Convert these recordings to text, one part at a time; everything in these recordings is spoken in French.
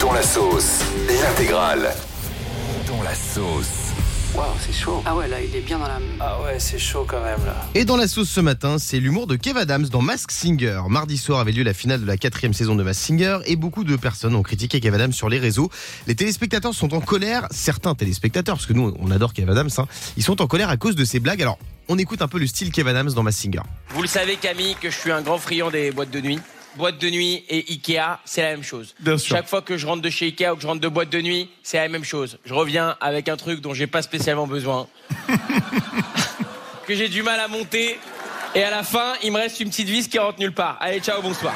Dans la sauce, l'intégrale. Dans la sauce. Waouh, c'est chaud. Ah ouais, là, il est bien dans la. Ah ouais, c'est chaud quand même là. Et dans la sauce ce matin, c'est l'humour de Kev Adams dans Mask Singer. Mardi soir avait lieu la finale de la quatrième saison de Mask Singer et beaucoup de personnes ont critiqué Kev Adams sur les réseaux. Les téléspectateurs sont en colère, certains téléspectateurs, parce que nous on adore Kev Adams, hein, ils sont en colère à cause de ses blagues. Alors on écoute un peu le style Kev Adams dans Mask Singer. Vous le savez Camille que je suis un grand friand des boîtes de nuit. Boîte de nuit et Ikea, c'est la même chose. Bien sûr. Chaque fois que je rentre de chez Ikea ou que je rentre de boîte de nuit, c'est la même chose. Je reviens avec un truc dont j'ai pas spécialement besoin. que j'ai du mal à monter. Et à la fin, il me reste une petite vis qui rentre nulle part. Allez, ciao, bonsoir.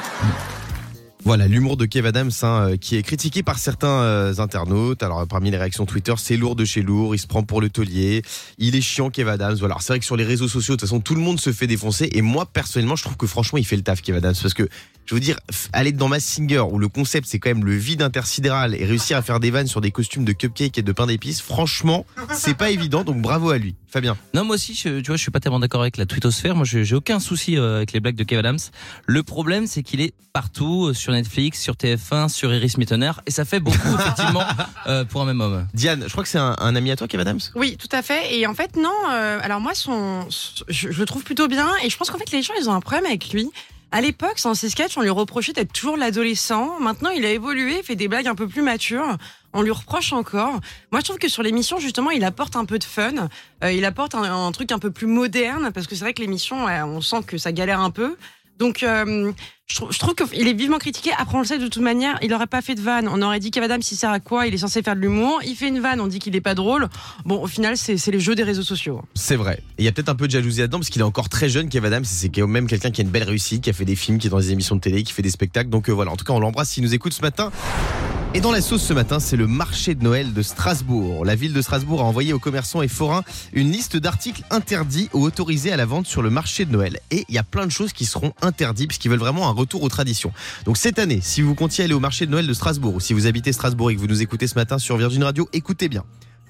Voilà l'humour de Kev Adams hein, euh, qui est critiqué par certains euh, internautes. Alors parmi les réactions Twitter, c'est lourd de chez lourd, il se prend pour le taulier, il est chiant Kev Adams. Voilà, Alors, c'est vrai que sur les réseaux sociaux, de toute façon, tout le monde se fait défoncer. Et moi personnellement, je trouve que franchement, il fait le taf Kev Adams parce que je veux dire, aller dans Mass Singer où le concept c'est quand même le vide intersidéral et réussir à faire des vannes sur des costumes de cupcake et de pain d'épices, franchement, c'est pas évident. Donc bravo à lui, Fabien. Non, moi aussi, je, tu vois, je suis pas tellement d'accord avec la twittosphère. Moi, je- j'ai aucun souci euh, avec les blagues de Kev Adams. Le problème, c'est qu'il est partout, euh, sur Netflix, sur TF1, sur Iris Mittener, et ça fait beaucoup, effectivement, euh, pour un même homme. Diane, je crois que c'est un, un ami à toi Kev Adams? Oui, tout à fait. Et en fait, non. euh, alors moi, son, son- je, je le trouve plutôt bien. Et je pense qu'en fait, les gens, ils ont un problème avec lui. À l'époque, dans ses sketchs, on lui reprochait d'être toujours l'adolescent. Maintenant, il a évolué, fait des blagues un peu plus matures. On lui reproche encore. Moi, je trouve que sur l'émission, justement, il apporte un peu de fun. Euh, il apporte un, un truc un peu plus moderne, parce que c'est vrai que l'émission, on sent que ça galère un peu. Donc, euh, je, trouve, qu'il est vivement critiqué. Après, on le sait de toute manière, il aurait pas fait de vanne. On aurait dit Kev Adams, il sert à quoi? Il est censé faire de l'humour. Il fait une vanne, on dit qu'il est pas drôle. Bon, au final, c'est les jeux des réseaux sociaux. C'est vrai. Il y a peut-être un peu de jalousie là-dedans parce qu'il est encore très jeune, et C'est quand même quelqu'un qui a une belle réussite, qui a fait des films, qui est dans des émissions de télé, qui fait des spectacles. Donc euh, voilà, en tout cas, on l'embrasse s'il nous écoute ce matin. Et dans la sauce ce matin, c'est le marché de Noël de Strasbourg. La ville de Strasbourg a envoyé aux commerçants et forains une liste d'articles interdits ou autorisés à la vente sur le marché de Noël. Et il y a plein de choses qui seront interdites puisqu'ils veulent vraiment un retour aux traditions. Donc cette année, si vous comptiez aller au marché de Noël de Strasbourg ou si vous habitez Strasbourg et que vous nous écoutez ce matin sur Virgin Radio, écoutez bien.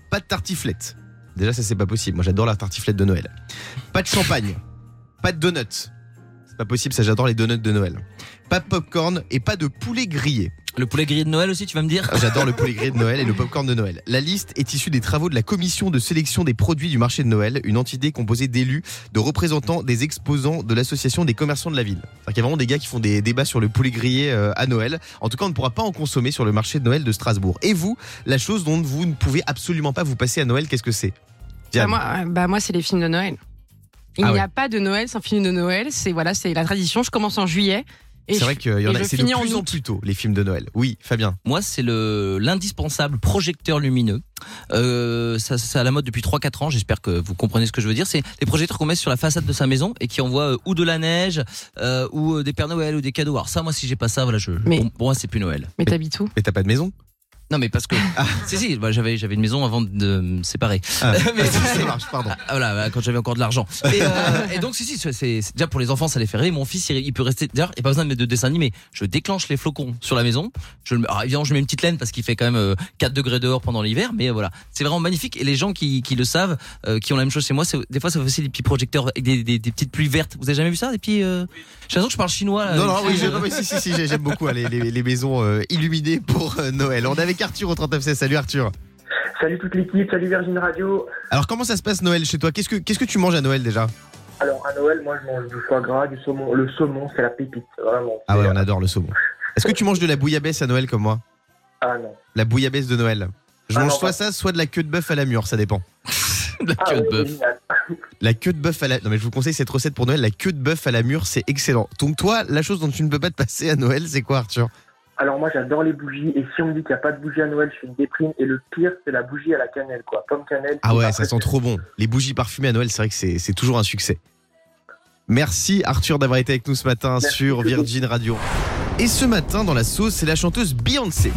Pas de tartiflette. Déjà, ça c'est pas possible. Moi, j'adore la tartiflette de Noël. Pas de champagne. Pas de donuts. C'est pas possible, ça j'adore les donuts de Noël. Pas de popcorn et pas de poulet grillé. Le poulet grillé de Noël aussi, tu vas me dire J'adore le poulet grillé de Noël et le popcorn de Noël. La liste est issue des travaux de la commission de sélection des produits du marché de Noël, une entité composée d'élus, de représentants, des exposants de l'association des commerçants de la ville. Qu'il y a vraiment des gars qui font des débats sur le poulet grillé euh, à Noël. En tout cas, on ne pourra pas en consommer sur le marché de Noël de Strasbourg. Et vous, la chose dont vous ne pouvez absolument pas vous passer à Noël, qu'est-ce que c'est? Bah, moi, bah, moi c'est les films de Noël. Il Ah n'y ouais. a pas de Noël sans film de Noël. C'est voilà, c'est la tradition. Je commence en juillet. Et C'est vrai qu'il y en a, je c'est de finis en plus en août. plus tôt, les films de Noël. Oui, Fabien. Moi, c'est le l'indispensable projecteur lumineux. Euh, ça, c'est à la mode depuis 3-4 ans. J'espère que vous comprenez ce que je veux dire. C'est les projecteurs qu'on met sur la façade de sa maison et qui envoient euh, ou de la neige euh, ou euh, des Pères Noël ou des cadeaux. Alors ça, moi, si j'ai pas ça, voilà, je, Mais- pour, pour moi, c'est plus Noël. Mais t'habites où? Mais t'as pas de maison? Non, mais parce que si, si, bah, j'avais j'avais une maison avant de me séparer. ah. Mais- Ça marche, pardon. Ah, voilà, bah, quand j'avais encore de l'argent. Et, euh, et donc, si, si, c'est, c'est- déjà pour les enfants, ça les fait rire. Mon fils, il, il peut rester. D'ailleurs, il n'y a pas besoin de mettre de dessin animé. Je déclenche les flocons sur la maison. Je, alors, évidemment, je mets une petite laine parce qu'il fait quand même euh, 4 degrés dehors pendant l'hiver. Mais euh, voilà, c'est vraiment magnifique. Et les gens qui, qui le savent, euh, qui ont la même chose chez moi, c'est, des fois, ça fait aussi des petits projecteurs avec des, des, des petites pluies vertes. Vous avez jamais vu ça Des petits. Euh... J'ai l'impression que je parle chinois. là. Non, non, oui, non, mais si, si, si, j'ai- j'aime beaucoup hein, les, les- les maisons euh, illuminées pour euh, Noël. On est avec Arthur au 39 Salut Arthur. Salut toute l'équipe, salut Virgin Radio. Alors, comment ça se passe Noël chez toi? Qu'est-ce que qu'est-ce que tu manges à Noël déjà? Alors à Noël, moi je mange du foie gras, du saumon. Le saumon, c'est la pépite, vraiment. Ah ouais, on adore le saumon. Est-ce que tu manges de la bouillabaisse à Noël comme moi? Ah non. La bouillabaisse de Noël. Je Ah mange non, soit pas- ça, soit de la queue de bœuf à la mûre, ça dépend. La Ah queue de ouais, bœuf. La queue de bœuf à la. Non, mais je vous conseille cette recette pour Noël. La queue de bœuf à la mûre, c'est excellent. Donc, toi, la chose dont tu ne peux pas te passer à Noël, c'est quoi, Arthur? Alors moi j'adore les bougies et si on me dit qu'il n'y a pas de bougie à Noël, je suis une déprime. Et le pire, c'est la bougie à la cannelle, quoi. Pomme cannelle. Ah ouais, ça sent trop bon. Les bougies parfumées à Noël, c'est vrai que c'est c'est toujours un succès. Merci Arthur d'avoir été avec nous ce matin Merci. sur Virgin Radio. Et ce matin, dans la sauce, c'est la chanteuse Beyoncé.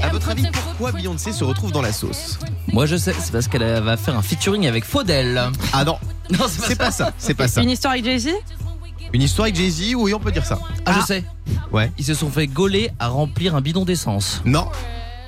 À votre avis, pourquoi Beyoncé se retrouve dans la sauce Moi, je sais, c'est parce qu'elle va faire un featuring avec Faudel. Ah non, Non, c'est pas ça, c'est pas ça. C'est une histoire avec Jay-Z? Une histoire avec Jay-Z, oui, on peut dire ça. Ah, je Ah. sais. Ouais. Ils se sont fait gauler à remplir un bidon d'essence. Non,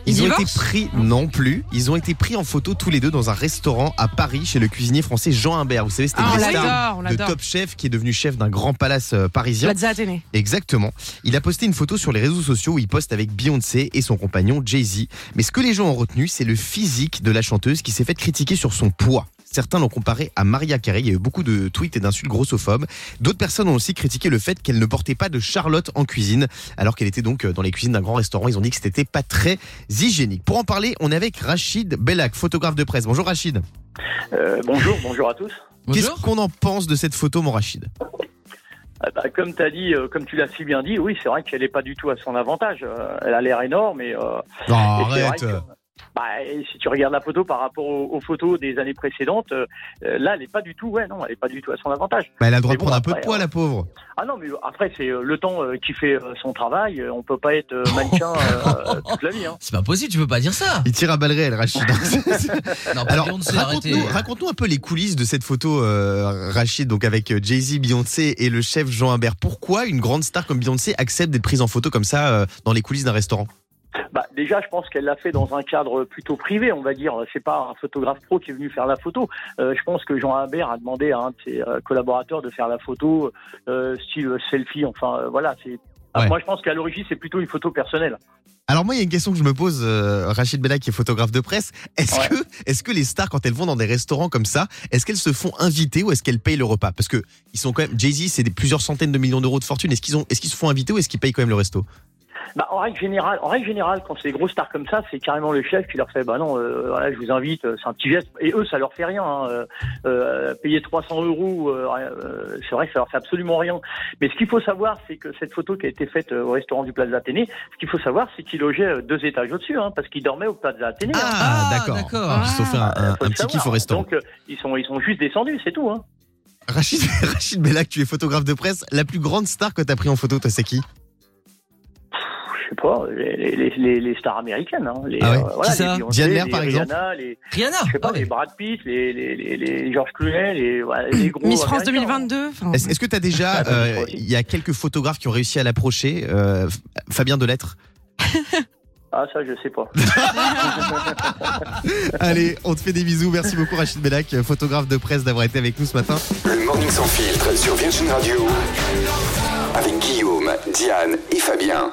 Ils ont été pris non plus. Ils ont été pris en photo tous les deux dans un restaurant à Paris chez le cuisinier français Jean Imbert. Vous savez, c'était Ah, une on des stars l'adore, on de l'adore. Top Chef qui est devenu chef d'un grand palace euh, parisien. Plaza Athénée. Exactement. Il a posté une photo sur les réseaux sociaux où il poste avec Beyoncé et son compagnon Jay-Z. Mais ce que les gens ont retenu, c'est le physique de la chanteuse qui s'est fait critiquer sur son poids. Certains l'ont comparé à Maria Carey. Il y a eu beaucoup de tweets et d'insultes grossophobes. D'autres personnes ont aussi critiqué le fait qu'elle ne portait pas de Charlotte en cuisine, alors qu'elle était donc euh, dans les cuisines d'un grand restaurant. Ils ont dit que c'était pas très hygiénique. Pour en parler, on est avec Rachid Bellac, photographe de presse. Bonjour Rachid. Euh, bonjour, bonjour à tous. Qu'est-ce qu'on en pense de cette photo, mon Rachid? Ah bah, comme tu as dit, euh, comme tu l'as si bien dit, oui, c'est vrai qu'elle n'est pas du tout à son avantage. Euh, elle a l'air énorme et, euh, Non, et vrai arrête. que, bah, si tu regardes la photo par rapport aux, aux photos des années précédentes, euh, euh, là, elle n'est pas du tout, ouais, non, elle est pas du tout à son avantage. Bah, elle a le droit de bon, prendre un peu de poids, euh, la pauvre. Ah non, mais après, c'est euh, le temps euh, qui fait euh, son travail. Euh, On peut pas être euh, mannequin euh, toute la vie. Hein. C'est pas possible, tu peux pas dire ça. Il tire à balles réelles, Rachid. Non, Alors, raconte-nous un peu les coulisses de cette photo, euh, Rachid, donc avec euh, Jay-Z, Beyoncé et le chef Jean Imbert. Pourquoi une grande star comme Beyoncé accepte d'être prise en photo comme ça euh, dans les coulisses d'un restaurant? Bah, déjà, je pense qu'elle l'a fait dans un cadre plutôt privé, on va dire. C'est pas un photographe pro qui est venu faire la photo. Euh, je pense que Jean Habert a demandé à un de ses euh, collaborateurs de faire la photo, euh, style selfie. Enfin, voilà. C'est. Ouais. Moi, je pense qu'à l'origine, c'est plutôt une photo personnelle. Alors moi, il y a une question que je me pose, euh, Rachid Bella, qui est photographe de presse. Est-ce Ouais. que, est-ce que les stars, quand elles vont dans des restaurants comme ça, est-ce qu'elles se font inviter ou est-ce qu'elles payent le repas? Parce que ils sont quand même, Jay-Z, c'est des plusieurs centaines de millions d'euros de fortune. Est-ce qu'ils ont, est-ce qu'ils se font inviter ou est-ce qu'ils payent quand même le resto? Bah, en règle générale, en règle générale, quand c'est des grosses stars comme ça, c'est carrément le chef qui leur fait, bah non, euh, voilà, je vous invite, euh, c'est un petit geste. Et eux, ça leur fait rien. hein. Euh, euh, payer 300 euros, euh, euh, c'est vrai que ça leur fait absolument rien. Mais ce qu'il faut savoir, c'est que cette photo qui a été faite au restaurant du Plaza Athénée, ce qu'il faut savoir, c'est qu'ils logeaient euh, deux étages au-dessus, hein, parce qu'ils dormaient au Plaza Athénée. hein. Ah, Ah, d'accord. d'accord. Ils se sont fait un, petit kiff au restaurant. Donc, euh, ils sont, ils sont juste descendus, c'est tout. Hein. Rachid, Rachid Bella, tu es photographe de presse. La plus grande star que t'as pris en photo, toi, c'est qui? Sais pas, les, les, les, les stars américaines. Hein, les, Ah ouais voilà, Qui ça les Beyoncé, Diane Lair, par exemple Rihanna, les, Rihanna. je sais pas, Ah ouais. les Brad Pitt, les, les, les, les George Clooney, les, voilà, les gros. Miss France américains, hein. 2022. enfin, Est-ce est-ce que tu as déjà, Ah, bah, je euh, il y a quelques photographes qui ont réussi à l'approcher, euh, Fabien Delettre? Ah, ça, je sais pas. Allez, on te fait des bisous. Merci beaucoup Rachid Bellac, photographe de presse, d'avoir été avec nous ce matin. Le Morning Sans Filtre sur Virgin Radio. Avec Guillaume, Diane et Fabien.